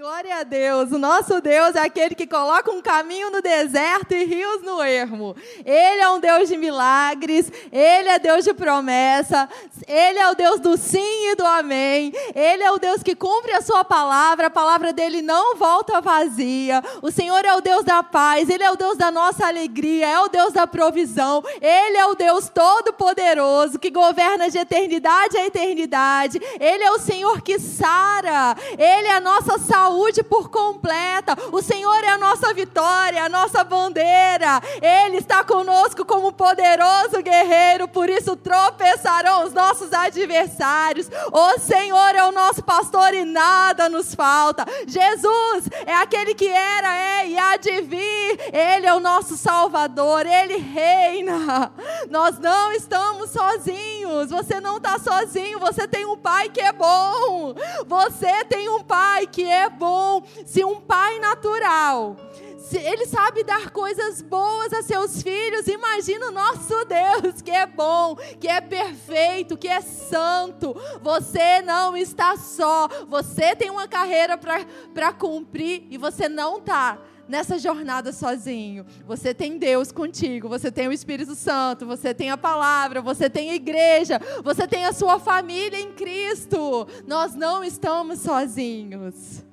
Glória a Deus. O nosso Deus é aquele que coloca um caminho no deserto e rios no ermo. Ele é um Deus de milagres, ele é Deus de promessa, ele é o Deus do sim e do amém. Ele é o Deus que cumpre a sua palavra, a palavra dele não volta vazia. O Senhor é o Deus da paz, ele é o Deus da nossa alegria, é o Deus da provisão. Ele é o Deus todo-poderoso que governa de eternidade a eternidade. Ele é o Senhor que sara. Ele é a nossa saúde saúde por completa. O Senhor é a nossa vitória, a nossa bandeira. Ele está conosco como poderoso guerreiro, por isso tropeçarão os nossos adversários. O Senhor é o nosso pastor e nada nos falta. Jesus é aquele que era, é e há de vir. Ele é o nosso Salvador, ele reina. Nós não estamos sozinhos. Você não está sozinho, você tem um pai que é bom. Você tem um pai que é bom. Se um pai natural, se ele sabe dar coisas boas a seus filhos, imagina o nosso Deus, que é bom, que é perfeito, que é santo. Você não está só. Você tem uma carreira para cumprir e você não está nessa jornada sozinho. Você tem Deus contigo, você tem o Espírito Santo, você tem a palavra, você tem a igreja, você tem a sua família em Cristo. Nós não estamos sozinhos.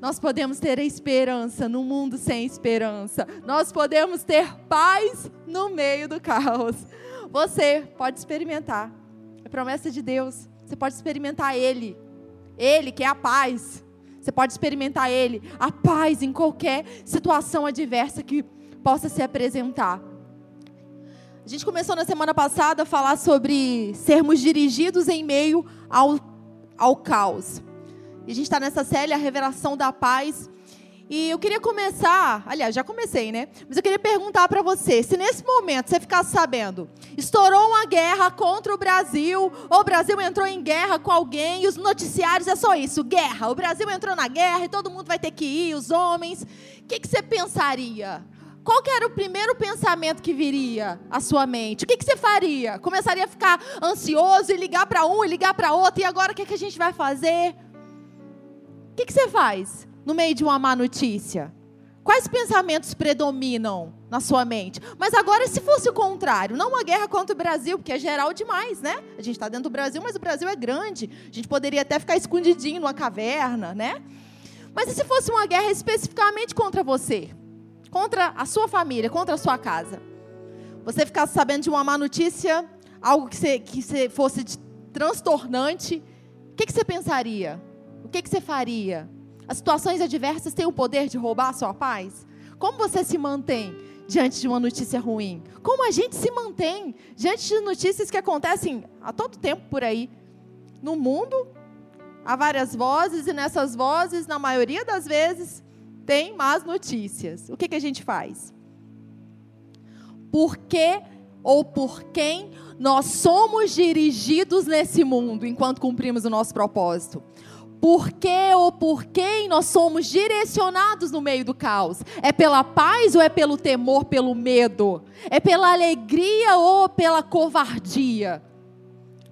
Nós podemos ter esperança no mundo sem esperança. Nós podemos ter paz no meio do caos. Você pode experimentar. É promessa de Deus. Você pode experimentar Ele. Ele que é a paz. Você pode experimentar Ele, a paz em qualquer situação adversa que possa se apresentar. A gente começou na semana passada a falar sobre sermos dirigidos em meio ao, ao caos. E a gente está nessa série, a revelação da paz. E eu queria começar, aliás, já comecei, né? Mas eu queria perguntar para você, se nesse momento você ficasse sabendo, estourou uma guerra contra o Brasil, ou o Brasil entrou em guerra com alguém, e os noticiários é só isso, guerra. O Brasil entrou na guerra e todo mundo vai ter que ir, os homens. O que, que você pensaria? Qual que era o primeiro pensamento que viria à sua mente? O que, que você faria? Começaria a ficar ansioso e ligar para um e ligar para outro, e agora o que, que a gente vai fazer? Que, que você faz no meio de uma má notícia? Quais pensamentos predominam na sua mente? Mas agora, se fosse o contrário, não uma guerra contra o Brasil, porque é geral demais, né? A gente está dentro do Brasil, mas o Brasil é grande. A gente poderia até ficar escondidinho numa caverna, né? Mas e se fosse uma guerra especificamente contra você? Contra a sua família, contra a sua casa? Você ficasse sabendo de uma má notícia, algo que, você, que você fosse transtornante, o que, que você pensaria? O que, que você faria? As situações adversas têm o poder de roubar a sua paz? Como você se mantém diante de uma notícia ruim? Como a gente se mantém diante de notícias que acontecem a todo tempo por aí? No mundo, há várias vozes, e nessas vozes, na maioria das vezes, tem más notícias. O que, que a gente faz? Por que ou por quem nós somos dirigidos nesse mundo enquanto cumprimos o nosso propósito? Por que ou por quem nós somos direcionados no meio do caos? É pela paz ou é pelo temor, pelo medo? É pela alegria ou pela covardia?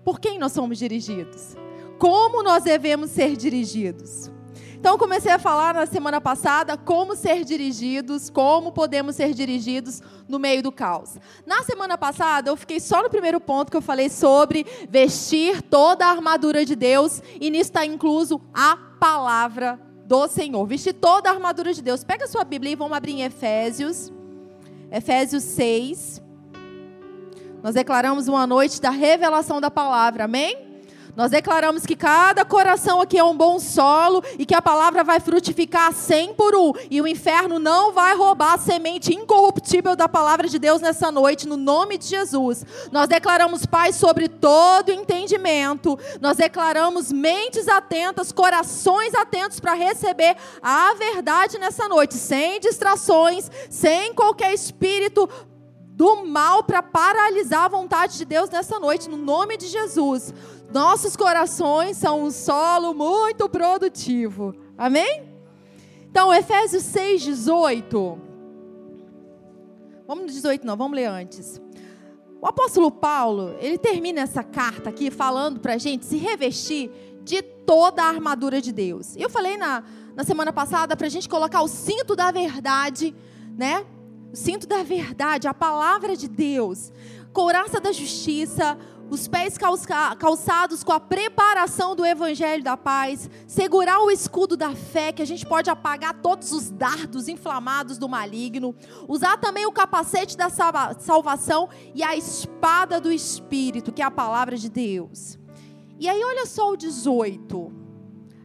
Por quem nós somos dirigidos? Como nós devemos ser dirigidos? Então, comecei a falar na semana passada como ser dirigidos, como podemos ser dirigidos no meio do caos. Na semana passada, eu fiquei só no primeiro ponto que eu falei sobre vestir toda a armadura de Deus, e nisso está incluso a palavra do Senhor. Vestir toda a armadura de Deus. Pega a sua Bíblia e vamos abrir em Efésios. Efésios 6. Nós declaramos uma noite da revelação da palavra, amém? Nós declaramos que cada coração aqui é um bom solo e que a palavra vai frutificar cem por um. E o inferno não vai roubar a semente incorruptível da palavra de Deus nessa noite, no nome de Jesus. Nós declaramos paz sobre todo entendimento. Nós declaramos mentes atentas, corações atentos para receber a verdade nessa noite, sem distrações, sem qualquer espírito do mal para paralisar a vontade de Deus nessa noite, no nome de Jesus. Nossos corações são um solo muito produtivo. Amém? Então, Efésios 6, 18. Vamos no 18, não, vamos ler antes. O apóstolo Paulo, ele termina essa carta aqui falando para a gente se revestir de toda a armadura de Deus. Eu falei na, na semana passada para a gente colocar o cinto da verdade, né? O cinto da verdade, a palavra de Deus, couraça da justiça, os pés calçados com a preparação do evangelho da paz, segurar o escudo da fé, que a gente pode apagar todos os dardos inflamados do maligno, usar também o capacete da salvação e a espada do espírito, que é a palavra de Deus. E aí olha só o 18.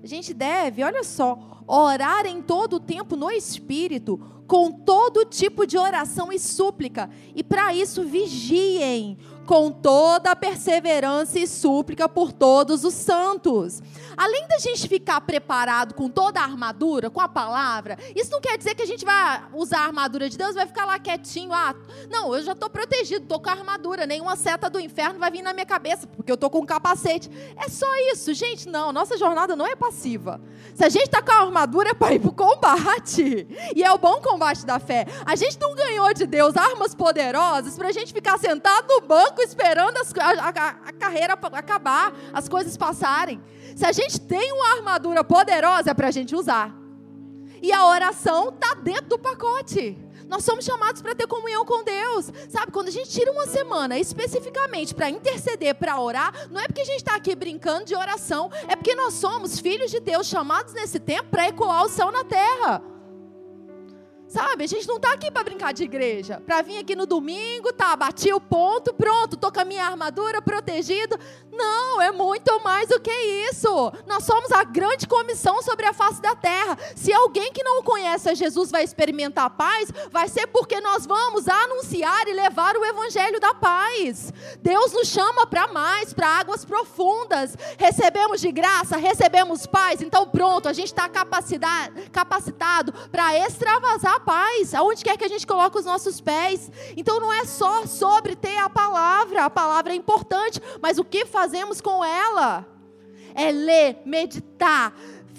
A gente deve, olha só, orar em todo o tempo no espírito, com todo tipo de oração e súplica, e para isso vigiem com toda a perseverança e súplica por todos os santos. Além da gente ficar preparado com toda a armadura, com a palavra, isso não quer dizer que a gente vai usar a armadura de Deus vai ficar lá quietinho. Ah, não, eu já estou protegido, estou com a armadura, nenhuma seta do inferno vai vir na minha cabeça, porque eu estou com um capacete. É só isso, gente. Não, nossa jornada não é passiva. Se a gente está com a armadura, é para ir para o combate. E é o bom combate da fé. A gente não ganhou de Deus armas poderosas para a gente ficar sentado no banco esperando as, a, a, carreira acabar, as coisas passarem. Se a gente tem uma armadura poderosa é para a gente usar. E a oração está dentro do pacote. Nós somos chamados para ter comunhão com Deus. Sabe, quando a gente tira uma semana especificamente para interceder, para orar, não é porque a gente está aqui brincando de oração, é porque nós somos filhos de Deus chamados nesse tempo para ecoar o céu na terra. Sabe, a gente não está aqui para brincar de igreja, para vir aqui no domingo, tá, bati o ponto, pronto, tô com a minha armadura protegido. Não, é muito mais do que isso. Nós somos a grande comissão sobre a face da terra. Se alguém que não conhece a Jesus vai experimentar a paz, vai ser porque nós vamos anunciar e levar o evangelho da paz. Deus nos chama para mais, para águas profundas. Recebemos de graça, recebemos paz, então pronto, a gente está capacitado para extravasar paz, aonde quer que a gente coloque os nossos pés. Então não é só sobre ter a palavra, a palavra é importante, mas o que fazemos com ela? É ler, meditar.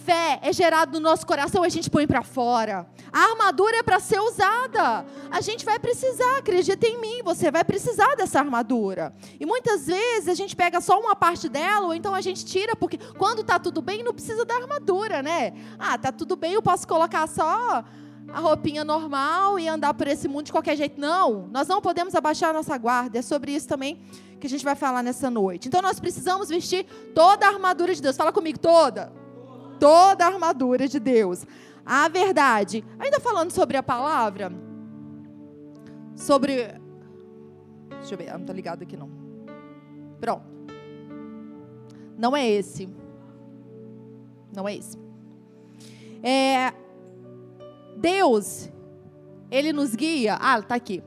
Fé é gerado no nosso coração, a gente põe para fora. A armadura é para ser usada. A gente vai precisar, acredita em mim, você vai precisar dessa armadura. E muitas vezes a gente pega só uma parte dela, ou então a gente tira, porque quando está tudo bem, não precisa da armadura, né? Ah, tá tudo bem, eu posso colocar só a roupinha normal e andar por esse mundo de qualquer jeito. Não, nós não podemos abaixar a nossa guarda. É sobre isso também que a gente vai falar nessa noite. Então nós precisamos vestir toda a armadura de Deus. Fala comigo, toda. Toda a armadura de Deus. A verdade. Ainda falando sobre a palavra, sobre. Deixa eu ver, não está ligado aqui não. Pronto. Não é esse. Não é esse. É, Deus, ele nos guia. Ah, está aqui.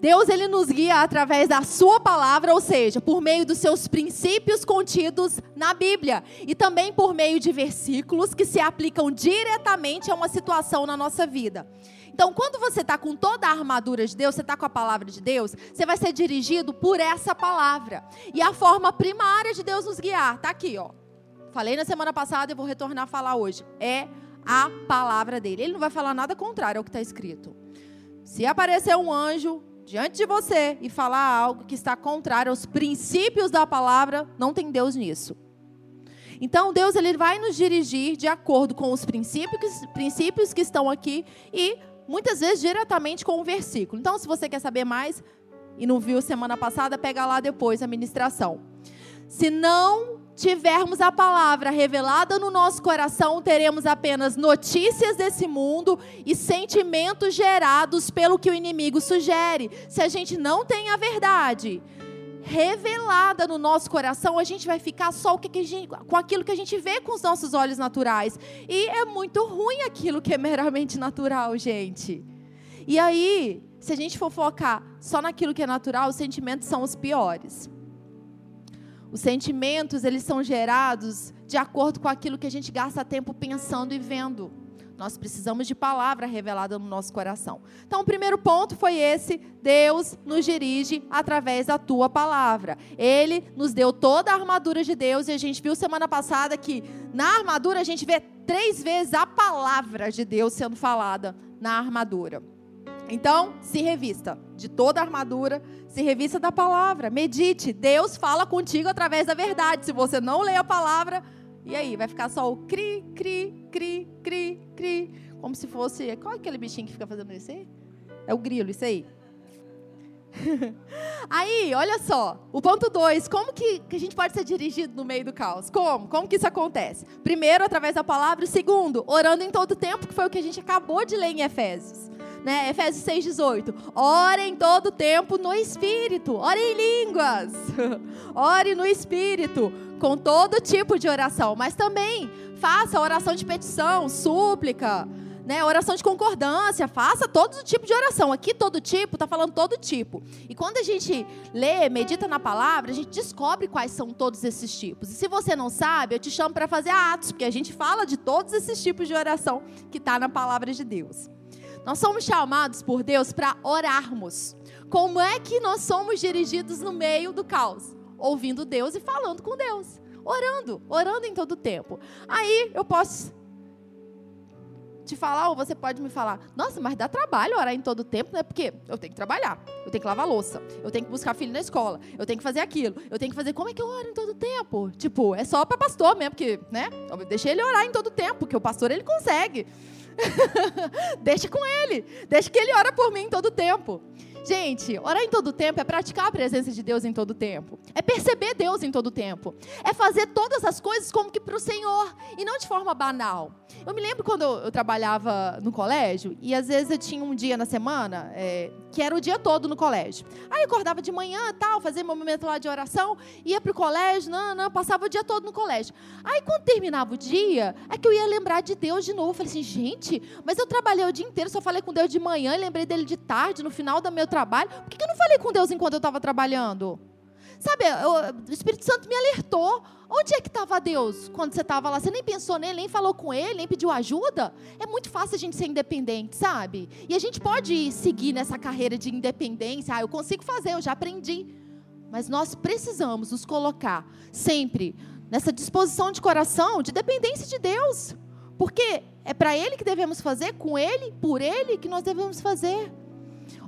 Deus ele nos guia através da sua palavra, ou seja, por meio dos seus princípios contidos na Bíblia e também por meio de versículos que se aplicam diretamente a uma situação na nossa vida. Então, quando você está com toda a armadura de Deus, você está com a palavra de Deus, você vai ser dirigido por essa palavra. E a forma primária de Deus nos guiar está aqui, ó. Falei na semana passada e vou retornar a falar hoje. É a palavra dele. Ele não vai falar nada contrário ao que está escrito. Se aparecer um anjo diante de você e falar algo que está contrário aos princípios da palavra, não tem Deus nisso. Então Deus ele vai nos dirigir de acordo com os princípios, princípios que estão aqui e muitas vezes diretamente com o versículo. Então, se você quer saber mais e não viu semana passada, pega lá depois a ministração. Se não tivermos a palavra revelada no nosso coração, teremos apenas notícias desse mundo e sentimentos gerados pelo que o inimigo sugere. Se a gente não tem a verdade revelada no nosso coração, a gente vai ficar só o que gente, com aquilo que a gente vê com os nossos olhos naturais. E é muito ruim aquilo que é meramente natural, gente. E aí, se a gente for focar só naquilo que é natural, os sentimentos são os piores. Os sentimentos, eles são gerados de acordo com aquilo que a gente gasta tempo pensando e vendo. Nós precisamos de palavra revelada no nosso coração. Então, o primeiro ponto foi esse: Deus nos dirige através da tua palavra. Ele nos deu toda a armadura de Deus e a gente viu semana passada que na armadura a gente vê três vezes a palavra de Deus sendo falada na armadura. Então, se revista de toda a armadura, se revista da palavra, medite. Deus fala contigo através da verdade. Se você não lê a palavra, E aí, vai ficar só o cri, cri, cri, cri, cri, como se fosse. Qual é aquele bichinho que fica fazendo isso aí? É o grilo, isso aí. Aí, olha só, o ponto 2, como que, que, a gente pode ser dirigido no meio do caos? Como? Como que isso acontece? Primeiro, através da palavra, segundo, orando em todo tempo, que foi o que a gente acabou de ler em Efésios. Né? Efésios 6,18. Ore em todo tempo no Espírito, ore em línguas, ore no Espírito, com todo tipo de oração, mas também faça oração de petição, súplica, né, oração de concordância, faça todo tipo de oração. Aqui todo tipo, está falando todo tipo. E quando a gente lê, medita na palavra, a gente descobre quais são todos esses tipos. E se você não sabe, eu te chamo para fazer atos, porque a gente fala de todos esses tipos de oração que está na palavra de Deus. Nós somos chamados por Deus para orarmos. Como é que nós somos dirigidos no meio do caos? Ouvindo Deus e falando com Deus. Orando, orando em todo tempo. Aí eu posso te falar, ou você pode me falar, nossa, mas dá trabalho orar em todo tempo, né? Porque eu tenho que trabalhar, eu tenho que lavar louça, eu tenho que buscar filho na escola, eu tenho que fazer aquilo, eu tenho que fazer. Como é que eu oro em todo tempo? Tipo, é só para pastor mesmo, porque, né? Deixa ele orar em todo tempo, porque o pastor ele consegue. deixa com ele, deixa que ele ora por mim todo o tempo. Gente, orar em todo tempo é praticar a presença de Deus em todo tempo. É perceber Deus em todo tempo. É fazer todas as coisas como que para o Senhor e não de forma banal. Eu me lembro quando eu, trabalhava no colégio e às vezes eu tinha um dia na semana é, que era o dia todo no colégio. Aí eu acordava de manhã, tal, fazia meu momento lá de oração, ia para o colégio, não, não, passava o dia todo no colégio. Aí quando terminava o dia, é que eu ia lembrar de Deus de novo. Eu falei assim, gente, mas eu trabalhei o dia inteiro, só falei com Deus de manhã, lembrei dele de tarde, no final do meu trabalho. Por que eu não falei com Deus enquanto eu estava trabalhando? Sabe, o Espírito Santo me alertou. Onde é que estava Deus quando você estava lá? Você nem pensou nele, nem falou com ele, nem pediu ajuda? É muito fácil a gente ser independente, sabe? E a gente pode seguir nessa carreira de independência. Ah, eu consigo fazer, eu já aprendi. Mas nós precisamos nos colocar sempre nessa disposição de coração, de dependência de Deus. Porque é para Ele que devemos fazer, com Ele, por Ele que nós devemos fazer.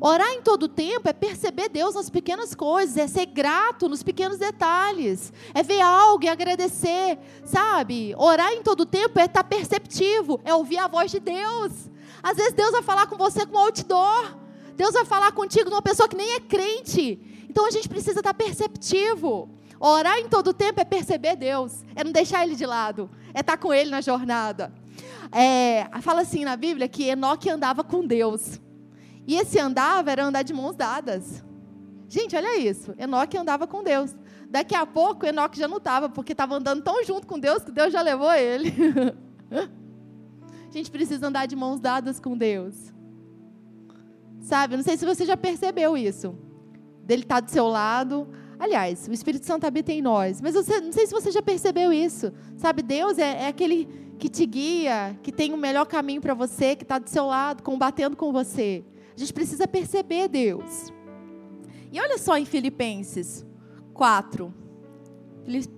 Orar em todo tempo é perceber Deus nas pequenas coisas, é ser grato nos pequenos detalhes, é ver algo e agradecer, sabe? Orar em todo tempo é estar perceptivo, é ouvir a voz de Deus. Às vezes Deus vai falar com você com outdoor, Deus vai falar contigo numa pessoa que nem é crente. Então a gente precisa estar perceptivo. Orar em todo tempo é perceber Deus, é não deixar Ele de lado, é estar com Ele na jornada. É, fala assim na Bíblia que Enoque andava com Deus. E esse andava era andar de mãos dadas. Gente, olha isso. Enoque andava com Deus. Daqui a pouco, Enoque já não estava, porque estava andando tão junto com Deus que Deus já levou ele. a gente precisa andar de mãos dadas com Deus. Sabe? Não sei se você já percebeu isso. Dele estar tá do seu lado. Aliás, o Espírito Santo habita em nós. Mas você, não sei se você já percebeu isso. Sabe? Deus é, é aquele que te guia, que tem o melhor caminho para você, que está do seu lado, combatendo com você. A gente precisa perceber Deus. E olha só em Filipenses 4.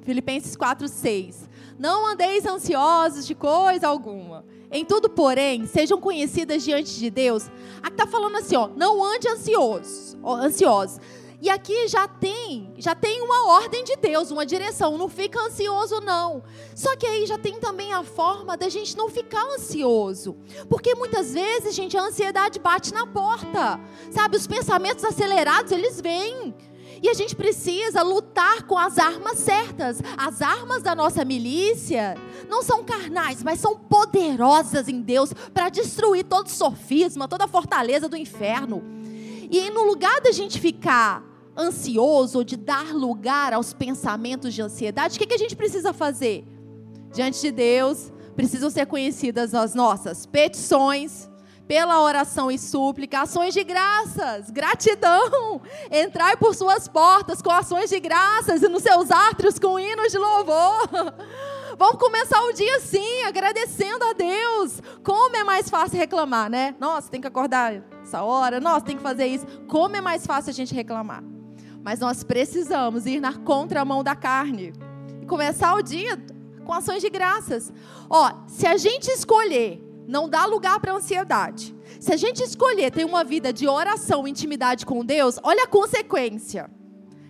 Filipenses 4, 6. Não andeis ansiosos de coisa alguma. Em tudo, porém, sejam conhecidas diante de Deus. Aqui está falando assim, ó, não ande ansiosos, ansiosos. E aqui já tem, já tem uma ordem de Deus, uma direção. Não fica ansioso não. Só que aí já tem também a forma da gente não ficar ansioso, porque muitas vezes, gente, a ansiedade bate na porta. Sabe, os pensamentos acelerados eles vêm. E a gente precisa lutar com as armas certas. As armas da nossa milícia não são carnais, mas são poderosas em Deus para destruir todo sofisma, toda fortaleza do inferno. E no lugar da gente ficar ansioso de dar lugar aos pensamentos de ansiedade, o que, que a gente precisa fazer? Diante de Deus, precisam ser conhecidas as nossas petições, pela oração e súplica, ações de graças, gratidão. Entrai por suas portas com ações de graças e nos seus átrios com hinos de louvor. Vamos começar o dia assim, agradecendo a Deus. Como é mais fácil reclamar, né? Nossa, tem que acordar essa hora, nossa, tem que fazer isso. Como é mais fácil a gente reclamar? Mas nós precisamos ir na contramão da carne e começar o dia com ações de graças. Ó, se a gente escolher não dar lugar para ansiedade, se a gente escolher ter uma vida de oração, intimidade com Deus, olha a consequência.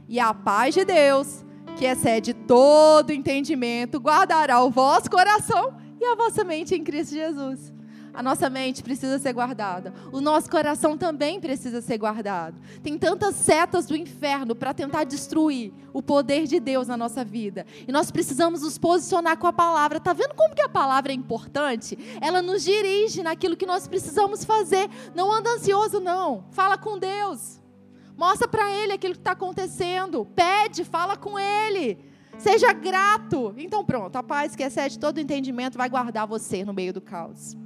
E a paz de Deus, que excede todo entendimento, guardará o vosso coração e a vossa mente em Cristo Jesus. A nossa mente precisa ser guardada. O nosso coração também precisa ser guardado. Tem tantas setas do inferno para tentar destruir o poder de Deus na nossa vida. E nós precisamos nos posicionar com a palavra. Tá vendo como que a palavra é importante? Ela nos dirige naquilo que nós precisamos fazer. Não anda ansioso não. Fala com Deus. Mostra para ele aquilo que está acontecendo. Pede, fala com ele. Seja grato. Então pronto, a paz que excede todo entendimento vai guardar você no meio do caos.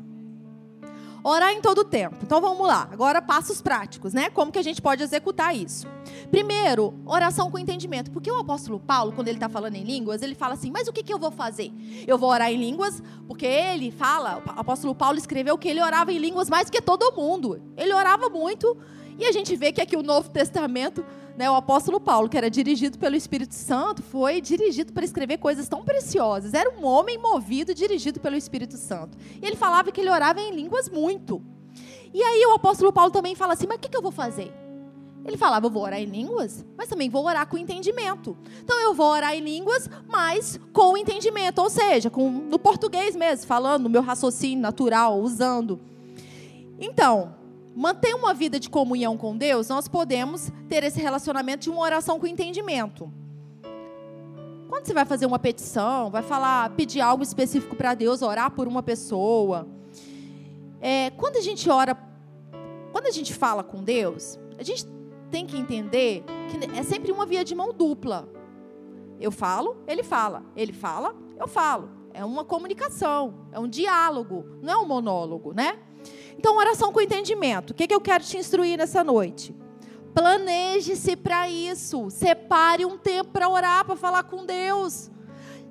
Orar em todo tempo. Então vamos lá. Agora passos práticos, né? Como que a gente pode executar isso? Primeiro, oração com entendimento. Porque o apóstolo Paulo, quando ele está falando em línguas, ele fala assim: Mas o que, que eu vou fazer? Eu vou orar em línguas, porque ele fala, o apóstolo Paulo escreveu que ele orava em línguas mais que todo mundo. Ele orava muito. E a gente vê que aqui o Novo Testamento né, o apóstolo Paulo, que era dirigido pelo Espírito Santo, foi dirigido para escrever coisas tão preciosas. Era um homem movido, dirigido pelo Espírito Santo. E ele falava que ele orava em línguas muito. E aí o apóstolo Paulo também fala assim: mas o que, que eu vou fazer? Ele falava, eu vou orar em línguas, mas também vou orar com entendimento. Então eu vou orar em línguas, mas com entendimento, ou seja, com, no português mesmo, falando, no meu raciocínio natural, usando. Então, manter uma vida de comunhão com Deus, nós podemos ter esse relacionamento de uma oração com entendimento. Quando você vai fazer uma petição, vai falar, pedir algo específico para Deus, orar por uma pessoa. É, quando a gente ora, quando a gente fala com Deus, a gente tem que entender que é sempre uma via de mão dupla. Eu falo, ele fala. Ele fala, eu falo. É uma comunicação, é um diálogo, não é um monólogo, né? Então, oração com entendimento. O que, que eu quero te instruir nessa noite? Planeje-se para isso. Separe um tempo para orar, para falar com Deus.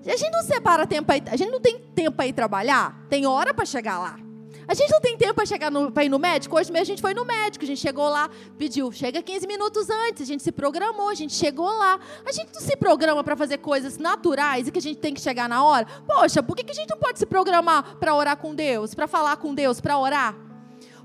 A gente não separa tempo aí, a gente não tem tempo para ir trabalhar, tem hora para chegar lá. A gente não tem tempo para chegar para ir no médico. Hoje mesmo a gente foi no médico, a gente chegou lá, pediu, chega 15 minutos antes, a gente se programou, a gente chegou lá. A gente não se programa para fazer coisas naturais e que a gente tem que chegar na hora. Poxa, por que, que a gente não pode se programar para orar com Deus, para falar com Deus, para orar?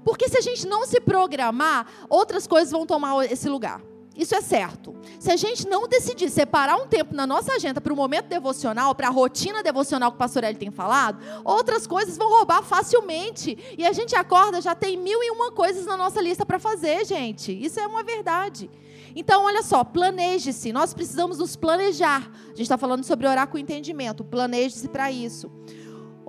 Porque se a gente não se programar, outras coisas vão tomar esse lugar. Isso é certo. Se a gente não decidir separar um tempo na nossa agenda para o momento devocional, para a rotina devocional que o pastor Eli tem falado, outras coisas vão roubar facilmente. E a gente acorda, já tem mil e uma coisas na nossa lista para fazer, gente. Isso é uma verdade. Então, olha só, planeje-se. Nós precisamos nos planejar. A gente está falando sobre orar com entendimento. Planeje-se para isso.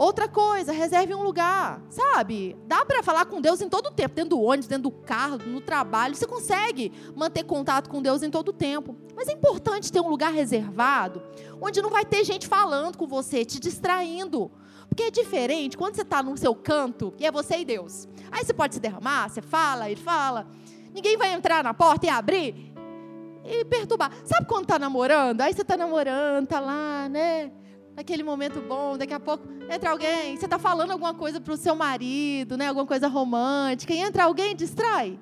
Outra coisa, reserve um lugar, sabe? Dá para falar com Deus em todo o tempo, dentro do ônibus, dentro do carro, no trabalho. Você consegue manter contato com Deus em todo o tempo. Mas é importante ter um lugar reservado, onde não vai ter gente falando com você, te distraindo. Porque é diferente quando você está no seu canto e é você e Deus. Aí você pode se derramar, você fala, ele fala. Ninguém vai entrar na porta e abrir e perturbar. Sabe quando está namorando? Aí você está namorando, tá lá, né? Naquele momento bom, daqui a pouco entra alguém, você está falando alguma coisa para o seu marido, né, alguma coisa romântica, e entra alguém e distrai.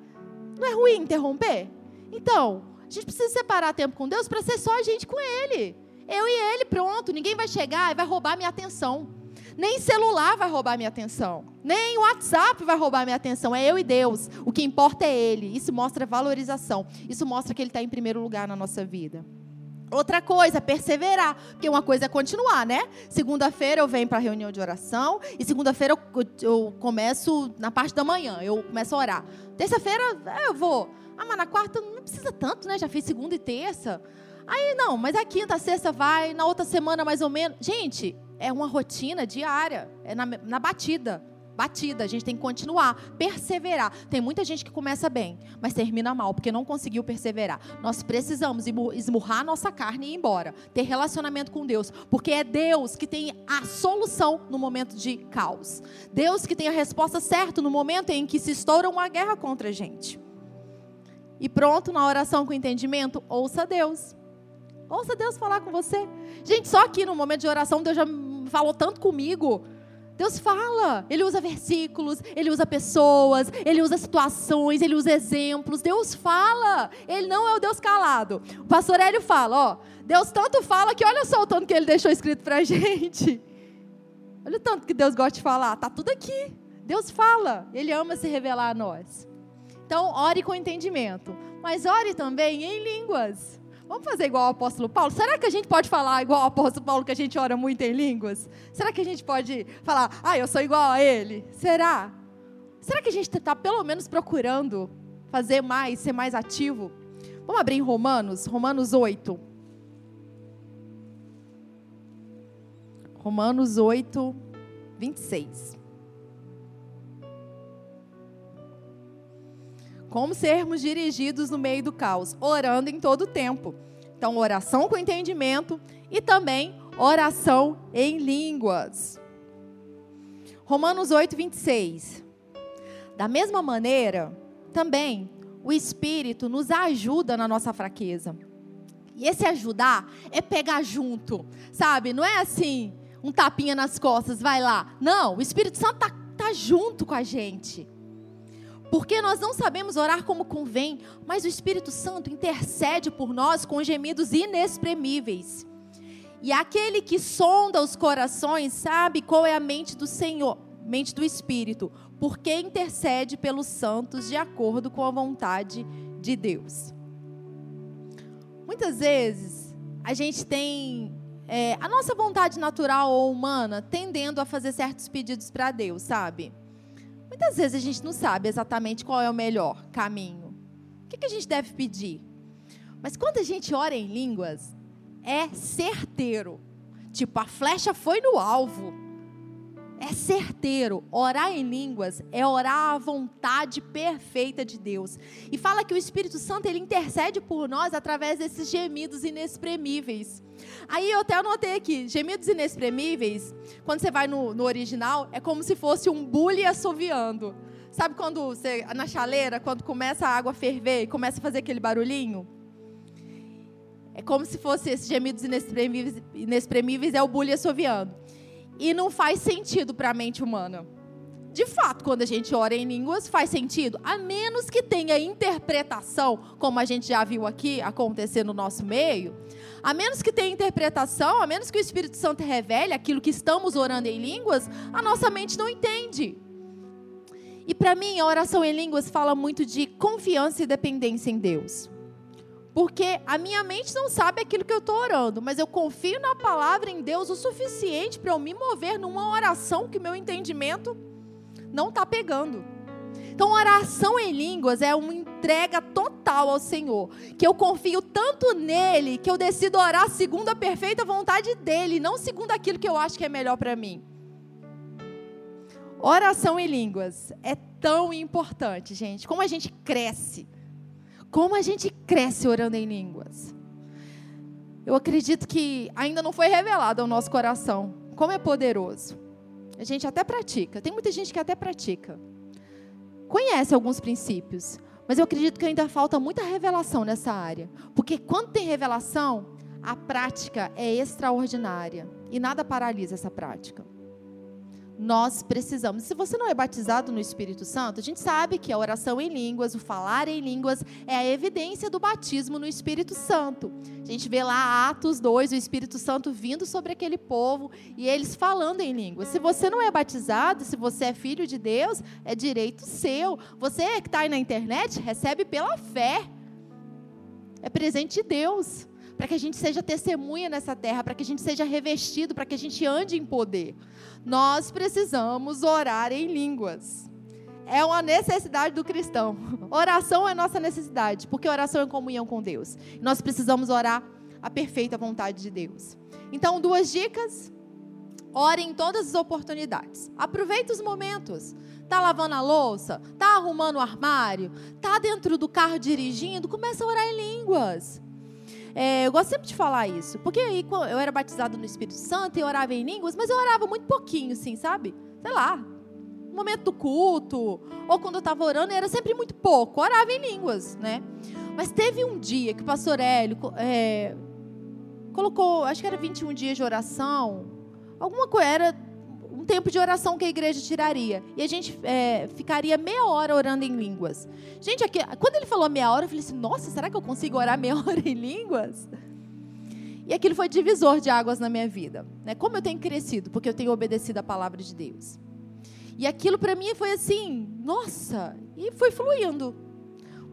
Não é ruim interromper? Então, a gente precisa separar tempo com Deus para ser só a gente com Ele. Eu e Ele, pronto. Ninguém vai chegar e vai roubar minha atenção. Nem celular vai roubar minha atenção. Nem WhatsApp vai roubar minha atenção. É eu e Deus. O que importa é Ele. Isso mostra valorização. Isso mostra que Ele está em primeiro lugar na nossa vida. Outra coisa, perseverar, porque uma coisa é continuar, né? Segunda-feira eu venho para a reunião de oração e segunda-feira eu, eu, começo na parte da manhã, eu começo a orar. Terça-feira é, eu vou. Ah, mas na quarta não precisa tanto, né? Já fiz segunda e terça. Aí não, mas a quinta, a sexta vai, na outra semana mais ou menos. Gente, é uma rotina diária, é na, na batida batida, a gente tem que continuar, perseverar. Tem muita gente que começa bem, mas termina mal, porque não conseguiu perseverar. Nós precisamos esmurrar nossa carne e ir embora, ter relacionamento com Deus, porque é Deus que tem a solução no momento de caos. Deus que tem a resposta certa no momento em que se estoura uma guerra contra a gente. E pronto, na oração com entendimento, ouça Deus. Ouça Deus falar com você. Gente, só aqui no momento de oração, Deus já falou tanto comigo. Deus fala, Ele usa versículos, Ele usa pessoas, Ele usa situações, Ele usa exemplos. Deus fala, Ele não é o Deus calado. O pastor Hélio fala: ó, Deus tanto fala que olha só o tanto que Ele deixou escrito para a gente. Olha o tanto que Deus gosta de falar, tá tudo aqui. Deus fala, Ele ama se revelar a nós. Então, ore com entendimento, mas ore também em línguas. Vamos fazer igual ao apóstolo Paulo? Será que a gente pode falar igual ao apóstolo Paulo que a gente ora muito em línguas? Será que a gente pode falar, ah, eu sou igual a ele? Será? Será que a gente está pelo menos procurando fazer mais, ser mais ativo? Vamos abrir em Romanos, Romanos 8. Romanos 8, 26. Como sermos dirigidos no meio do caos, orando em todo tempo. Então, oração com entendimento e também oração em línguas. Romanos 8, 26. Da mesma maneira, também o Espírito nos ajuda na nossa fraqueza. E esse ajudar é pegar junto, sabe? Não é assim, um tapinha nas costas, vai lá. Não, o Espírito Santo está tá junto com a gente. Porque nós não sabemos orar como convém, mas o Espírito Santo intercede por nós com gemidos inexprimíveis. E aquele que sonda os corações sabe qual é a mente do Senhor, mente do Espírito, porque intercede pelos santos de acordo com a vontade de Deus. Muitas vezes a gente tem é, a nossa vontade natural ou humana tendendo a fazer certos pedidos para Deus, sabe? Muitas vezes a gente não sabe exatamente qual é o melhor caminho. O que, a gente deve pedir? Mas quando a gente ora em línguas, é certeiro. Tipo, a flecha foi no alvo é certeiro. Orar em línguas é orar a vontade perfeita de Deus. E fala que o Espírito Santo ele intercede por nós através desses gemidos inexprimíveis. Aí eu até anotei aqui, gemidos inexprimíveis, quando você vai no, no original, é como se fosse um bule assoviando. Sabe quando você, na chaleira, quando começa a água a ferver e começa a fazer aquele barulhinho? É como se fosse esses gemidos inexprimíveis, inexprimíveis é o bule assoviando e não faz sentido para a mente humana. De fato, quando a gente ora em línguas, faz sentido, a menos que tenha interpretação, como a gente já viu aqui acontecer no nosso meio, a menos que tenha interpretação, a menos que o Espírito Santo revele aquilo que estamos orando em línguas, a nossa mente não entende. E para mim, a oração em línguas fala muito de confiança e dependência em Deus. Porque a minha mente não sabe aquilo que eu estou orando, mas eu confio na palavra em Deus o suficiente para eu me mover numa oração que meu entendimento não está pegando. Então, oração em línguas é uma entrega total ao Senhor. Que eu confio tanto nele que eu decido orar segundo a perfeita vontade dele, não segundo aquilo que eu acho que é melhor para mim. Oração em línguas é tão importante, gente. Como a gente cresce como a gente cresce orando em línguas. Eu acredito que ainda não foi revelado ao nosso coração como é poderoso. A gente até pratica, tem muita gente que até pratica. Conhece alguns princípios, mas eu acredito que ainda falta muita revelação nessa área. Porque quando tem revelação, a prática é extraordinária e nada paralisa essa prática nós precisamos. Se você não é batizado no Espírito Santo, a gente sabe que a oração em línguas, o falar em línguas, é a evidência do batismo no Espírito Santo. A gente vê lá Atos 2, o Espírito Santo vindo sobre aquele povo e eles falando em línguas. Se você não é batizado, se você é filho de Deus, é direito seu. Você que está aí na internet, recebe pela fé. É presente de Deus para que a gente seja testemunha nessa terra, para que a gente seja revestido, para que a gente ande em poder. Nós precisamos orar em línguas. É uma necessidade do cristão. Oração é nossa necessidade, porque oração é comunhão com Deus. Nós precisamos orar a perfeita vontade de Deus. Então, duas dicas. Ore em todas as oportunidades. Aproveite os momentos. Tá lavando a louça? Tá arrumando o armário? Tá dentro do carro dirigindo? Começa a orar em línguas. É, eu gosto sempre de falar isso, porque aí eu era batizado no Espírito Santo e orava em línguas, mas eu orava muito pouquinho, assim, sabe? Sei lá, no momento do culto, ou quando eu estava orando, era sempre muito pouco, orava em línguas, né? Mas teve um dia que o pastor Hélio é, colocou, acho que era 21 dias de oração, alguma coisa, era tempo de oração que a igreja tiraria. E a gente é, ficaria meia hora orando em línguas. Gente, aqui, quando ele falou meia hora, eu falei assim: nossa, será que eu consigo orar meia hora em línguas? E aquilo foi divisor de águas na minha vida. Né? Como eu tenho crescido, porque eu tenho obedecido a palavra de Deus. E aquilo para mim foi assim, nossa, e foi fluindo.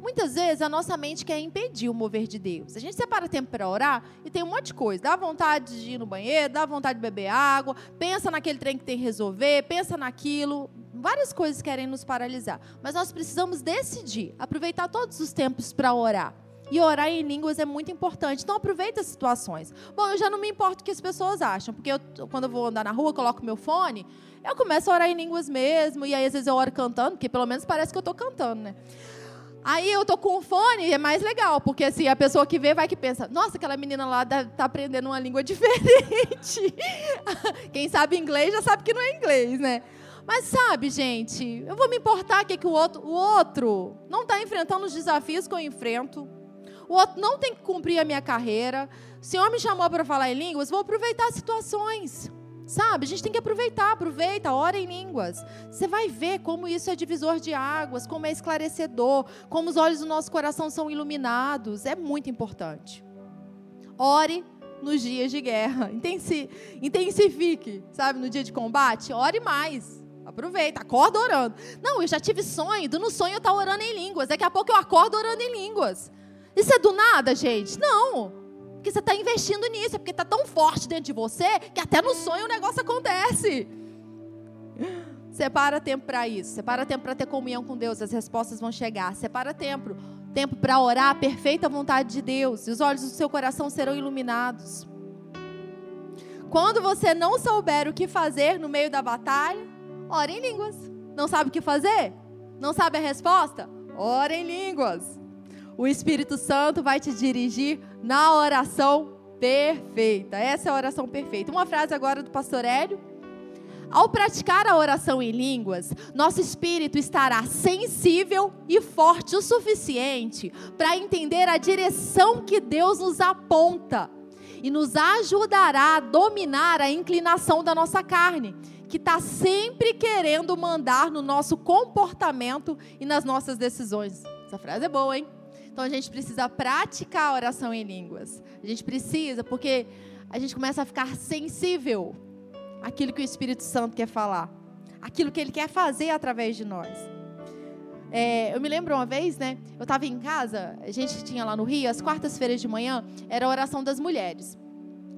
Muitas vezes a nossa mente quer impedir o mover de Deus. A gente separa tempo para orar e tem um monte de coisa. Dá vontade de ir no banheiro, dá vontade de beber água, pensa naquele trem que tem que resolver, pensa naquilo. Várias coisas querem nos paralisar. Mas nós precisamos decidir, aproveitar todos os tempos para orar. E orar em línguas é muito importante. Então aproveita as situações. Bom, eu já não me importo o que as pessoas acham, porque eu, quando eu vou andar na rua, coloco meu fone, eu começo a orar em línguas mesmo, e aí às vezes eu oro cantando, porque pelo menos parece que eu estou cantando, né? Aí eu tô com o fone é mais legal, porque assim, a pessoa que vê vai que pensa, nossa, aquela menina lá tá aprendendo uma língua diferente. Quem sabe inglês já sabe que não é inglês, né? Mas sabe, gente, eu vou me importar que, que o outro, o outro não está enfrentando os desafios que eu enfrento. O outro não tem que cumprir a minha carreira. O Senhor me chamou para falar em línguas, vou aproveitar as situações. Sabe, a gente tem que aproveitar, aproveita, ora em línguas. Você vai ver como isso é divisor de águas, como é esclarecedor, como os olhos do nosso coração são iluminados. É muito importante. Ore nos dias de guerra. Intensifique, sabe, no dia de combate. Ore mais. Aproveita, acorda orando. Não, eu já tive sonho, no sonho eu estar orando em línguas. Daqui a pouco eu acordo orando em línguas. Isso é do nada, gente? Não. Porque você está investindo nisso, é porque está tão forte dentro de você que até no sonho o negócio acontece. Separa tempo para isso. Separa tempo para ter comunhão com Deus. As respostas vão chegar. Separa tempo. Tempo para orar a perfeita vontade de Deus. E os olhos do seu coração serão iluminados. Quando você não souber o que fazer no meio da batalha, ore em línguas. Não sabe o que fazer? Não sabe a resposta? Ore em línguas o Espírito Santo vai te dirigir na oração perfeita. Essa é a oração perfeita. Uma frase agora do pastor Hélio. Ao praticar a oração em línguas, nosso espírito estará sensível e forte o suficiente para entender a direção que Deus nos aponta e nos ajudará a dominar a inclinação da nossa carne, que está sempre querendo mandar no nosso comportamento e nas nossas decisões. Essa frase é boa, hein? Então a gente precisa praticar a oração em línguas. A gente precisa, porque a gente começa a ficar sensível àquilo que o Espírito Santo quer falar, aquilo que ele quer fazer através de nós. É, eu me lembro uma vez, né? Eu estava em casa, a gente tinha lá no Rio, as quartas-feiras de manhã, era a oração das mulheres.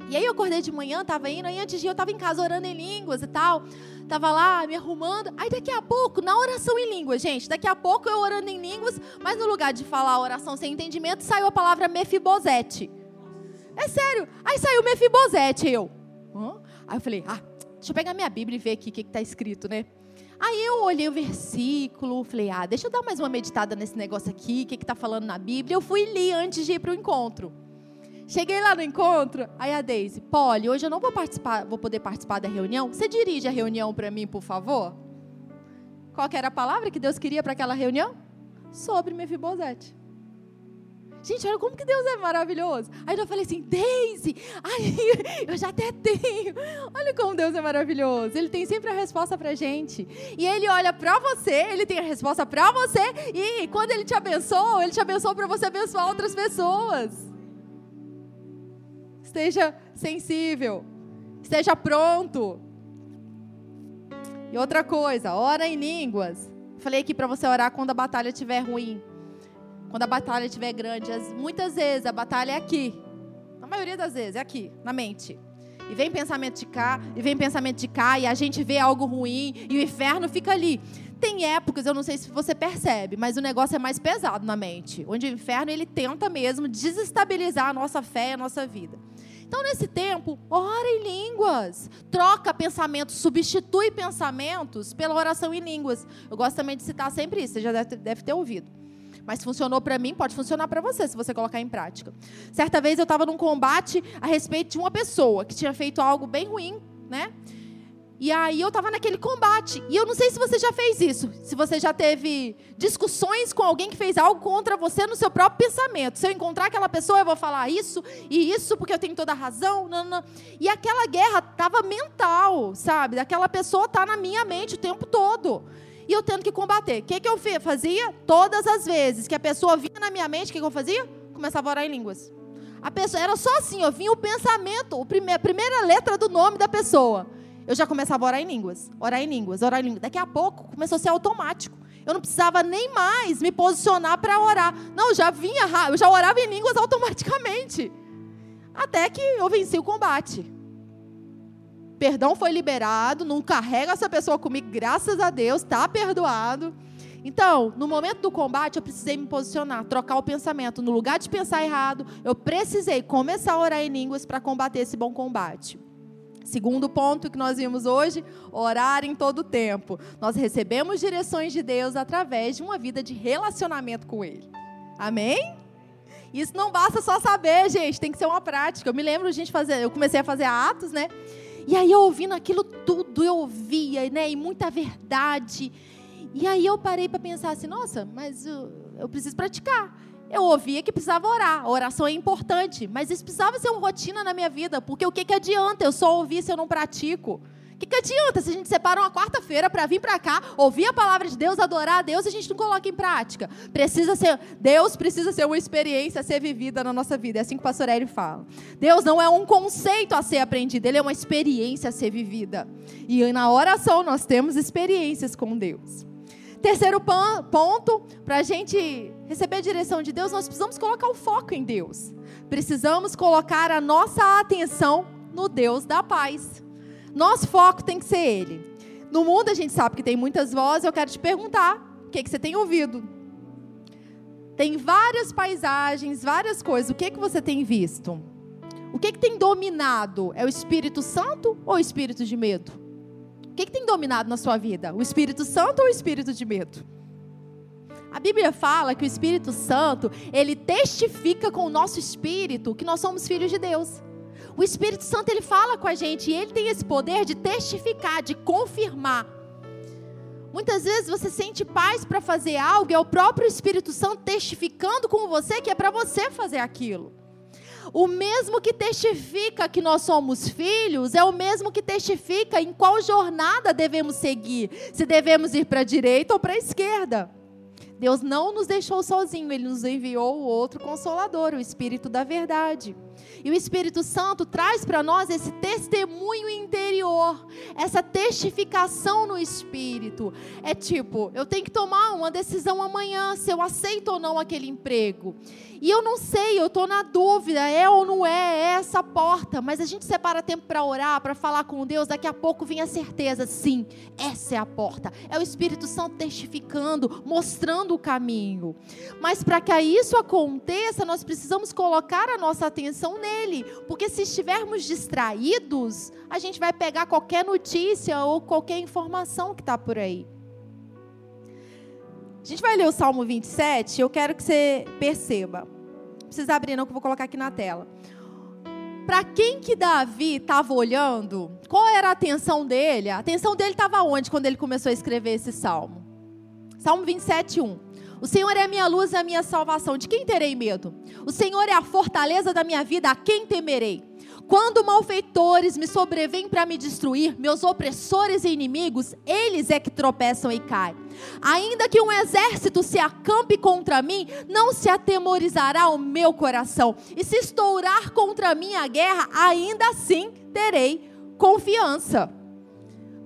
E aí eu acordei de manhã, estava indo, aí antes de ir eu estava em casa orando em línguas e tal. Tava lá me arrumando. Aí daqui a pouco, na oração em línguas, gente, daqui a pouco eu orando em línguas, mas no lugar de falar a oração sem entendimento, saiu a palavra Mefibosete. É sério. Aí saiu Mefibosete, eu. Hã? Aí eu falei, ah, deixa eu pegar minha Bíblia e ver aqui o que está escrito, né? Aí eu olhei o versículo, falei, ah, deixa eu dar mais uma meditada nesse negócio aqui, o que está falando na Bíblia. Eu fui li antes de ir para o encontro. Cheguei lá no encontro, aí a Daisy, Polly, hoje eu não vou participar, vou poder participar da reunião. Você dirige a reunião para mim, por favor? Qual era a palavra que Deus queria para aquela reunião? Sobre Mefibosete. Gente, olha como que Deus é maravilhoso. Aí eu falei assim, Daisy, aí eu já até tenho. Olha como Deus é maravilhoso. Ele tem sempre a resposta pra gente. E ele olha pra você, ele tem a resposta pra você. E quando ele te abençoa, ele te abençoa para você abençoar outras pessoas. Esteja sensível. Esteja pronto. E outra coisa, ora em línguas. Falei aqui para você orar quando a batalha estiver ruim. Quando a batalha estiver grande. Muitas vezes a batalha é aqui. Na maioria das vezes é aqui, na mente. E vem pensamento de cá, e vem pensamento de cá, e a gente vê algo ruim, e o inferno fica ali. Tem épocas, eu não sei se você percebe, mas o negócio é mais pesado na mente. Onde o inferno ele tenta mesmo desestabilizar a nossa fé e a nossa vida. Então, nesse tempo, ora em línguas. Troca pensamentos, substitui pensamentos pela oração em línguas. Eu gosto também de citar sempre isso, você já deve, deve ter ouvido. Mas funcionou para mim, pode funcionar para você, se você colocar em prática. Certa vez eu estava num combate a respeito de uma pessoa que tinha feito algo bem ruim, né? E aí eu estava naquele combate. E eu não sei se você já fez isso. Se você já teve discussões com alguém que fez algo contra você no seu próprio pensamento. Se eu encontrar aquela pessoa, eu vou falar isso e isso porque eu tenho toda a razão. Não, não. E aquela guerra estava mental, sabe? Aquela pessoa está na minha mente o tempo todo. E eu tendo que combater. O que, que eu fazia? Todas as vezes que a pessoa vinha na minha mente, o que, que eu fazia? Começava a orar em línguas. A pessoa era só assim, eu vinha o pensamento, a primeira letra do nome da pessoa eu já começava a orar em línguas, orar em línguas, orar em línguas. Daqui a pouco começou a ser automático. Eu não precisava nem mais me posicionar para orar. Não, já vinha, eu já orava em línguas automaticamente. Até que eu venci o combate. Perdão foi liberado, não carrega essa pessoa comigo, graças a Deus, está perdoado. Então, no momento do combate, eu precisei me posicionar, trocar o pensamento. No lugar de pensar errado, eu precisei começar a orar em línguas para combater esse bom combate. Segundo ponto que nós vimos hoje, orar em todo tempo. Nós recebemos direções de Deus através de uma vida de relacionamento com Ele. Amém? Isso não basta só saber, gente, tem que ser uma prática. Eu me lembro, gente fazer, eu comecei a fazer atos, né? E aí eu ouvindo aquilo tudo, eu ouvia, né? E muita verdade. E aí eu parei para pensar assim, nossa, mas eu, eu preciso praticar. Eu ouvia que precisava orar. A oração é importante, mas isso precisava ser uma rotina na minha vida, porque o que, que adianta eu só ouvir se eu não pratico? O que, que adianta se a gente separa uma quarta-feira para vir para cá, ouvir a palavra de Deus, adorar a Deus e a gente não coloca em prática? Precisa ser, Deus precisa ser uma experiência a ser vivida na nossa vida. É assim que o pastor fala. Deus não é um conceito a ser aprendido, ele é uma experiência a ser vivida. E na oração nós temos experiências com Deus. Terceiro ponto, para a gente receber a direção de Deus, nós precisamos colocar o foco em Deus. Precisamos colocar a nossa atenção no Deus da paz. Nosso foco tem que ser Ele. No mundo a gente sabe que tem muitas vozes, eu quero te perguntar, o que, que você tem ouvido? Tem várias paisagens, várias coisas, o que, que você tem visto? O que, que tem dominado? É o Espírito Santo ou o Espírito de medo? Que, que tem dominado na sua vida? O Espírito Santo ou o Espírito de medo? A Bíblia fala que o Espírito Santo, ele testifica com o nosso espírito que nós somos filhos de Deus. O Espírito Santo, ele fala com a gente e ele tem esse poder de testificar, de confirmar. Muitas vezes você sente paz para fazer algo, é o próprio Espírito Santo testificando com você que é para você fazer aquilo. O mesmo que testifica que nós somos filhos é o mesmo que testifica em qual jornada devemos seguir, se devemos ir para a direita ou para a esquerda. Deus não nos deixou sozinhos, Ele nos enviou o outro consolador, o Espírito da Verdade. E o Espírito Santo traz para nós esse testemunho interior, essa testificação no Espírito. É tipo, eu tenho que tomar uma decisão amanhã, se eu aceito ou não aquele emprego. E eu não sei, eu estou na dúvida, é ou não é, é essa porta. Mas a gente separa tempo para orar, para falar com Deus, daqui a pouco vem a certeza, sim, essa é a porta. É o Espírito Santo testificando, mostrando o caminho. Mas para que isso aconteça, nós precisamos colocar a nossa atenção nele. Porque se estivermos distraídos, a gente vai pegar qualquer notícia ou qualquer informação que está por aí. A gente vai ler o Salmo 27, eu quero que você perceba. Não precisa abrir não, que eu vou colocar aqui na tela. Para quem que Davi estava olhando, qual era a atenção dele? A atenção dele estava onde quando ele começou a escrever esse salmo? Salmo 27, 1. O Senhor é a minha luz e a minha salvação. De quem terei medo? O Senhor é a fortaleza da minha vida. A quem temerei? Quando malfeitores me sobrevêm para me destruir, meus opressores e inimigos, eles é que tropeçam e caem. Ainda que um exército se acampe contra mim, não se atemorizará o meu coração. E se estourar contra mim a guerra, ainda assim terei confiança.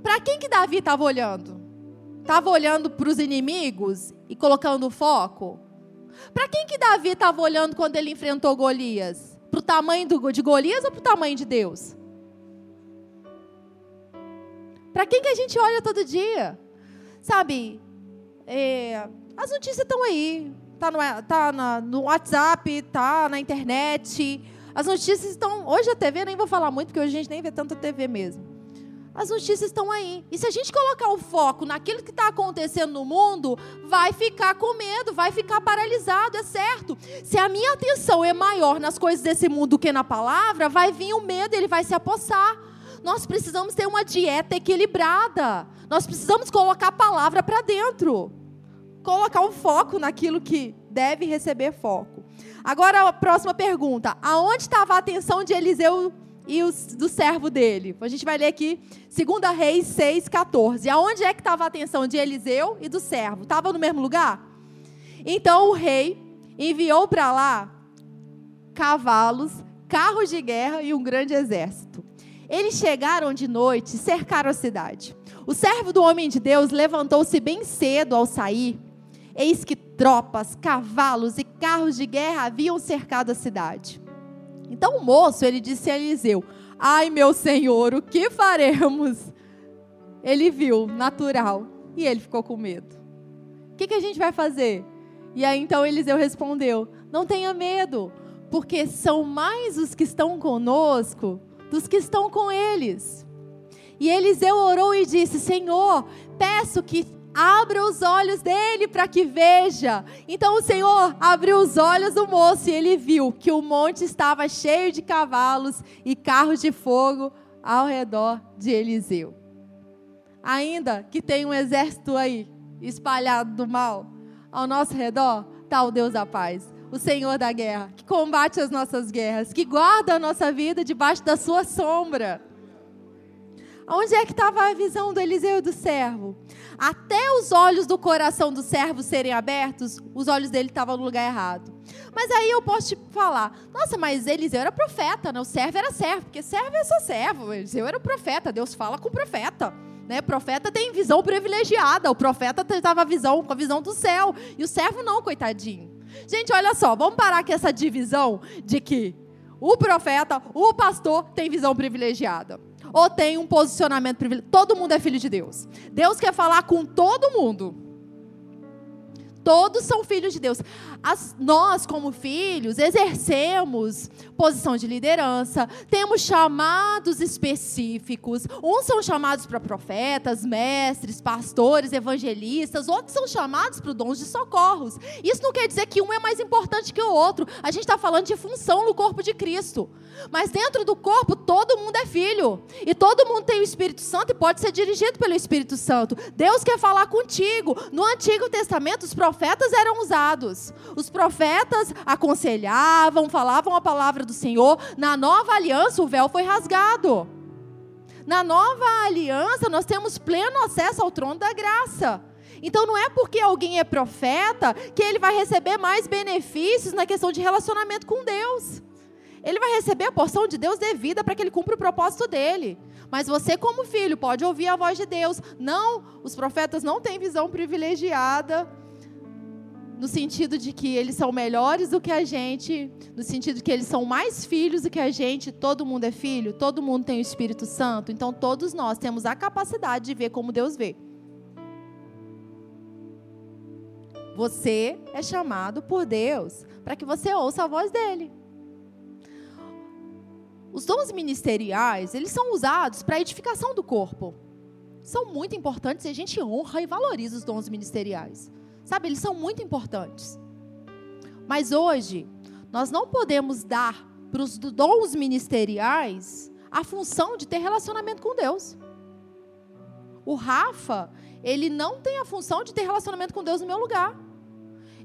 Para quem que Davi estava olhando? Estava olhando para os inimigos e colocando foco? Para quem que Davi estava olhando quando ele enfrentou Golias? Para o tamanho do, de Golias ou para o tamanho de Deus? Para quem que a gente olha todo dia? Sabe, é, as notícias estão aí. Está no, tá na, no WhatsApp, está na internet. As notícias estão. Hoje a TV, nem vou falar muito, porque hoje a gente nem vê tanta TV mesmo. As notícias estão aí. E se a gente colocar o foco naquilo que está acontecendo no mundo, vai ficar com medo, vai ficar paralisado, é certo. Se a minha atenção é maior nas coisas desse mundo do que na palavra, vai vir o medo, ele vai se apossar. Nós precisamos ter uma dieta equilibrada. Nós precisamos colocar a palavra para dentro. Colocar um foco naquilo que deve receber foco. Agora a próxima pergunta: aonde estava a atenção de Eliseu e os, do servo dele. A gente vai ler aqui 2 Reis 6, 14. Aonde é que estava a atenção de Eliseu e do servo? Estava no mesmo lugar? Então o rei enviou para lá cavalos, carros de guerra e um grande exército. Eles chegaram de noite e cercaram a cidade. O servo do homem de Deus levantou-se bem cedo ao sair. Eis que tropas, cavalos e carros de guerra haviam cercado a cidade. Então o moço, ele disse a Eliseu: Ai, meu senhor, o que faremos? Ele viu, natural, e ele ficou com medo. O que, que a gente vai fazer? E aí então Eliseu respondeu: Não tenha medo, porque são mais os que estão conosco dos que estão com eles. E Eliseu orou e disse: Senhor, peço que abra os olhos dele para que veja. Então o Senhor abriu os olhos do moço e ele viu que o monte estava cheio de cavalos e carros de fogo ao redor de Eliseu. Ainda que tem um exército aí espalhado do mal ao nosso redor, está o Deus da paz. O Senhor da guerra, que combate as nossas guerras, que guarda a nossa vida debaixo da sua sombra. Onde é que estava a visão do Eliseu e do servo? Até os olhos do coração do servo serem abertos, os olhos dele estavam no lugar errado. Mas aí eu posso te falar, nossa, mas Eliseu era profeta, né? O servo era servo, porque servo é só servo. Eliseu era profeta, Deus fala com o profeta. Né? O profeta tem visão privilegiada, o profeta estava visão, com a visão do céu, e o servo não, coitadinho. Gente, olha só, vamos parar com essa divisão de que o profeta, o pastor tem visão privilegiada ou tem um posicionamento privilegiado. Todo mundo é filho de Deus. Deus quer falar com todo mundo. Todos são filhos de Deus. As, nós, como filhos, exercemos posição de liderança, temos chamados específicos. Uns são chamados para profetas, mestres, pastores, evangelistas, outros são chamados para dons de socorros. Isso não quer dizer que um é mais importante que o outro. A gente está falando de função no corpo de Cristo. Mas dentro do corpo, todo mundo é filho. E todo mundo tem o Espírito Santo e pode ser dirigido pelo Espírito Santo. Deus quer falar contigo. No Antigo Testamento, os profetas eram usados. Os profetas aconselhavam, falavam a palavra do Senhor. Na nova aliança, o véu foi rasgado. Na nova aliança, nós temos pleno acesso ao trono da graça. Então não é porque alguém é profeta que ele vai receber mais benefícios na questão de relacionamento com Deus. Ele vai receber a porção de Deus devida para que ele cumpra o propósito dele. Mas você, como filho, pode ouvir a voz de Deus. Não, os profetas não têm visão privilegiada no sentido de que eles são melhores do que a gente, no sentido de que eles são mais filhos do que a gente, todo mundo é filho, todo mundo tem o Espírito Santo, então todos nós temos a capacidade de ver como Deus vê. Você é chamado por Deus para que você ouça a voz dele. Os dons ministeriais, eles são usados para a edificação do corpo. São muito importantes e a gente honra e valoriza os dons ministeriais. Sabe, eles são muito importantes. Mas hoje, nós não podemos dar para os dons ministeriais a função de ter relacionamento com Deus. O Rafa, ele não tem a função de ter relacionamento com Deus no meu lugar.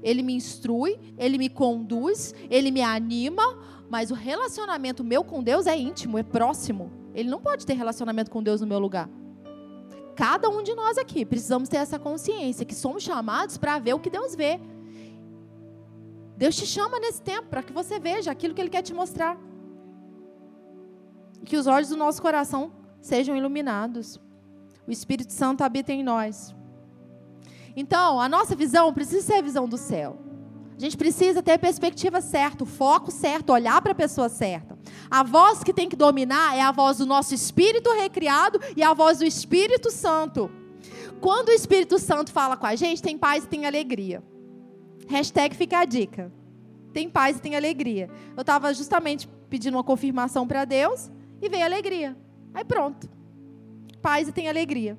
Ele me instrui, ele me conduz, ele me anima, mas o relacionamento meu com Deus é íntimo, é próximo. Ele não pode ter relacionamento com Deus no meu lugar. Cada um de nós aqui precisamos ter essa consciência que somos chamados para ver o que Deus vê. Deus te chama nesse tempo para que você veja aquilo que Ele quer te mostrar. Que os olhos do nosso coração sejam iluminados. O Espírito Santo habita em nós. Então, a nossa visão precisa ser a visão do céu. A gente precisa ter a perspectiva certa, o foco certo, olhar para a pessoa certa. A voz que tem que dominar é a voz do nosso espírito recriado e a voz do Espírito Santo. Quando o Espírito Santo fala com a gente, tem paz e tem alegria. Hashtag fica a dica. Tem paz e tem alegria. Eu estava justamente pedindo uma confirmação para Deus e veio alegria. Aí pronto. Paz e tem alegria.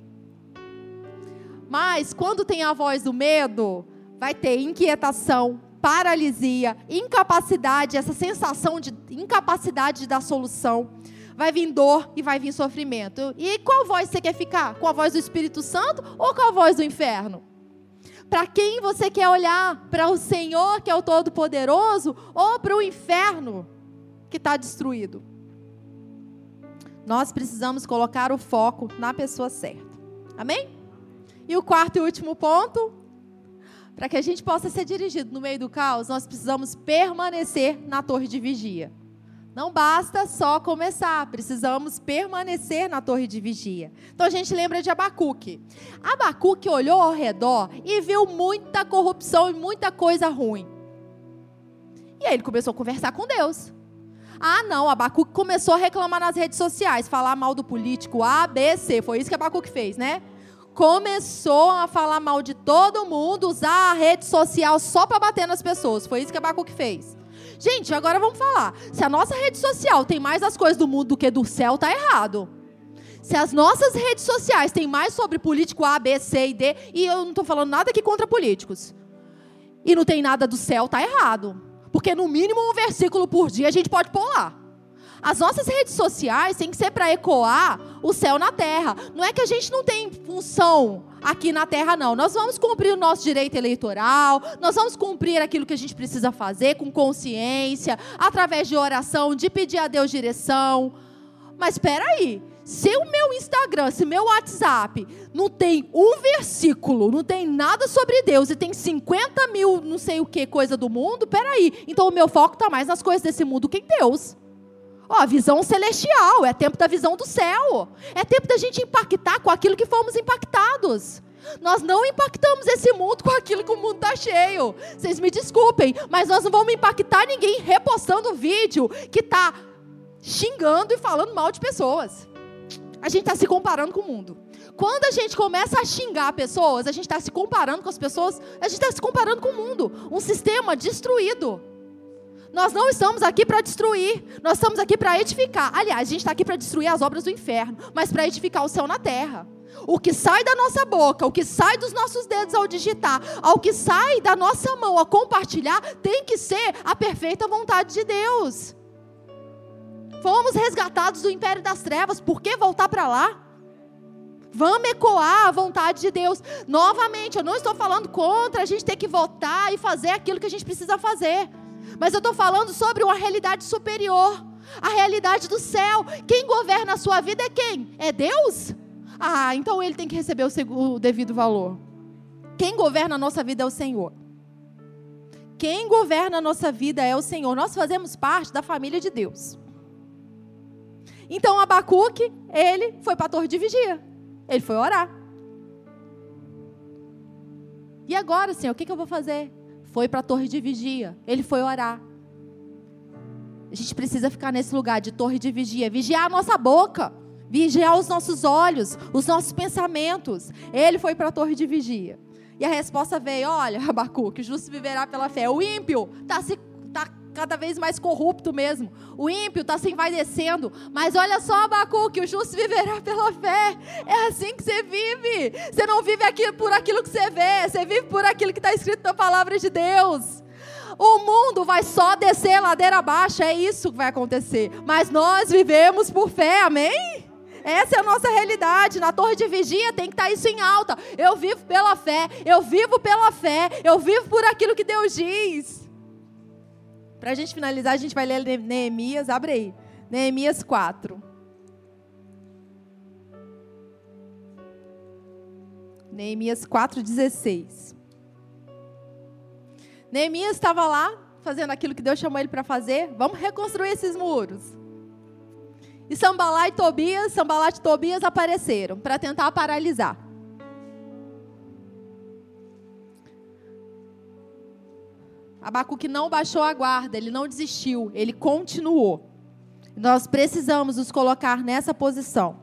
Mas quando tem a voz do medo, vai ter inquietação, paralisia, incapacidade, essa sensação de incapacidade de dar solução. Vai vir dor e vai vir sofrimento. E qual voz você quer ficar? Com a voz do Espírito Santo ou com a voz do inferno? Para quem você quer olhar? Para o Senhor, que é o Todo-Poderoso, ou para o inferno, que está destruído? Nós precisamos colocar o foco na pessoa certa. Amém? E o quarto e último ponto, para que a gente possa ser dirigido no meio do caos, nós precisamos permanecer na torre de vigia. Não basta só começar, precisamos permanecer na torre de vigia. Então a gente lembra de Abacuque. Abacuque olhou ao redor e viu muita corrupção e muita coisa ruim. E aí ele começou a conversar com Deus. Ah, não, Abacuque começou a reclamar nas redes sociais, falar mal do político A, B, C. Foi isso que Abacuque fez, né? Começou a falar mal de todo mundo, usar a rede social só para bater nas pessoas. Foi isso que Abacuque fez. Gente, agora vamos falar. Se a nossa rede social tem mais as coisas do mundo do que do céu, tá errado. Se as nossas redes sociais têm mais sobre político A, B, C e D, e eu não estou falando nada aqui contra políticos, e não tem nada do céu, tá errado. Porque no mínimo um versículo por dia a gente pode pôr lá. As nossas redes sociais têm que ser para ecoar o céu na terra. Não é que a gente não tem função aqui na terra, não. Nós vamos cumprir o nosso direito eleitoral, nós vamos cumprir aquilo que a gente precisa fazer com consciência, através de oração, de pedir a Deus direção. Mas espera aí, se o meu Instagram, se meu WhatsApp não tem um versículo, não tem nada sobre Deus e tem 50 mil não sei o que coisa do mundo, peraí. Então o meu foco está mais nas coisas desse mundo que em Deus. Ó, visão celestial, é tempo da visão do céu. É tempo da gente impactar com aquilo que fomos impactados. Nós não impactamos esse mundo com aquilo que o mundo está cheio. Vocês me desculpem, mas nós não vamos impactar ninguém repostando vídeo que está xingando e falando mal de pessoas. A gente está se comparando com o mundo. Quando a gente começa a xingar pessoas, a gente está se comparando com as pessoas, a gente está se comparando com o mundo. Um sistema destruído. Nós não estamos aqui para destruir, nós estamos aqui para edificar. Aliás, a gente está aqui para destruir as obras do inferno, mas para edificar o céu na terra. O que sai da nossa boca, o que sai dos nossos dedos ao digitar, ao que sai da nossa mão a compartilhar, tem que ser a perfeita vontade de Deus. Fomos resgatados do império das trevas, por que voltar para lá? Vamos ecoar a vontade de Deus. Novamente, eu não estou falando contra a gente ter que votar e fazer aquilo que a gente precisa fazer. Mas eu estou falando sobre uma realidade superior, a realidade do céu. Quem governa a sua vida é quem? É Deus? Ah, então ele tem que receber o, devido valor. Quem governa a nossa vida é o Senhor. Quem governa a nossa vida é o Senhor. Nós fazemos parte da família de Deus. Então Abacuque, ele foi para a torre de vigia. Ele foi orar. E agora, Senhor, o que, que eu vou fazer? Foi para a torre de vigia, ele foi orar. A gente precisa ficar nesse lugar de torre de vigia, vigiar a nossa boca, vigiar os nossos olhos, os nossos pensamentos. Ele foi para a torre de vigia. E a resposta veio: olha, Abacuque, o justo viverá pela fé. O ímpio está se cada vez mais corrupto mesmo. O ímpio está se envaidecendo. Mas olha só, Abacuque, o justo viverá pela fé. É assim que você vive. Você não vive aqui por aquilo que você vê, você vive por aquilo que está escrito na palavra de Deus. O mundo vai só descer ladeira abaixo, é isso que vai acontecer. Mas nós vivemos por fé, amém? Essa é a nossa realidade. Na torre de vigia tem que estar tá isso em alta. Eu vivo pela fé, eu vivo pela fé, eu vivo por aquilo que Deus diz. Para a gente finalizar, a gente vai ler Neemias, abre aí. Neemias 4. Neemias 4,16. Neemias estava lá fazendo aquilo que Deus chamou ele para fazer. Vamos reconstruir esses muros. E Sambalá e Tobias, Sambalá e Tobias apareceram para tentar paralisar. Abacuque não baixou a guarda, ele não desistiu, ele continuou. Nós precisamos nos colocar nessa posição.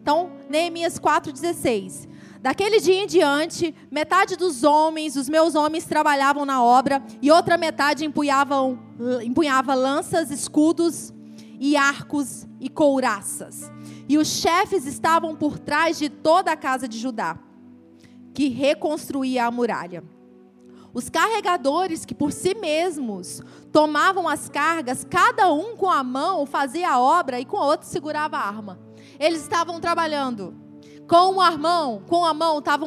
Então, Neemias 4,16. Daquele dia em diante, metade dos homens, os meus homens, trabalhavam na obra, e outra metade empunhavam, empunhava lanças, escudos e arcos e couraças. E os chefes estavam por trás de toda a casa de Judá, que reconstruía a muralha. Os carregadores que por si mesmos tomavam as cargas, cada um com a mão fazia a obra e com a outra segurava a arma. Eles estavam trabalhando. Com uma mão, com a mão estava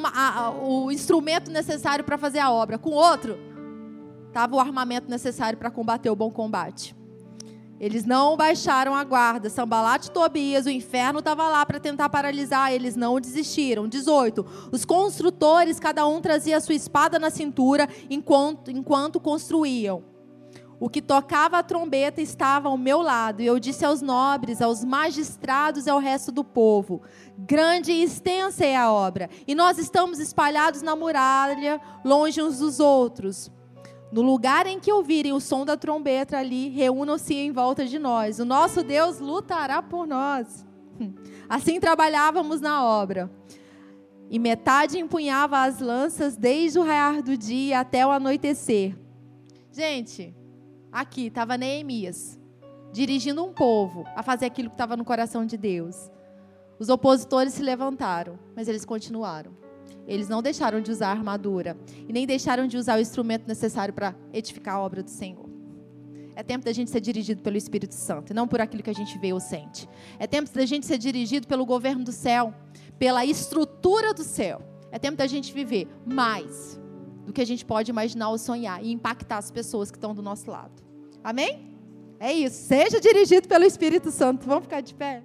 o instrumento necessário para fazer a obra. Com o outro, estava o armamento necessário para combater o bom combate. Eles não baixaram a guarda. Sambalat e Tobias, o inferno estava lá para tentar paralisar. Eles não desistiram. 18. Os construtores, cada um trazia sua espada na cintura enquanto, enquanto construíam. O que tocava a trombeta estava ao meu lado, e eu disse aos nobres, aos magistrados e ao resto do povo: Grande e extensa é a obra, e nós estamos espalhados na muralha, longe uns dos outros. No lugar em que ouvirem o som da trombeta ali, reúnam-se em volta de nós. O nosso Deus lutará por nós. Assim trabalhávamos na obra. E metade empunhava as lanças desde o raiar do dia até o anoitecer. Gente, aqui estava Neemias, dirigindo um povo a fazer aquilo que estava no coração de Deus. Os opositores se levantaram, mas eles continuaram. Eles não deixaram de usar a armadura e nem deixaram de usar o instrumento necessário para edificar a obra do Senhor. É tempo da gente ser dirigido pelo Espírito Santo, e não por aquilo que a gente vê ou sente. É tempo da gente ser dirigido pelo governo do céu, pela estrutura do céu. É tempo da gente viver mais do que a gente pode imaginar ou sonhar e impactar as pessoas que estão do nosso lado. Amém? É isso. Seja dirigido pelo Espírito Santo. Vamos ficar de pé?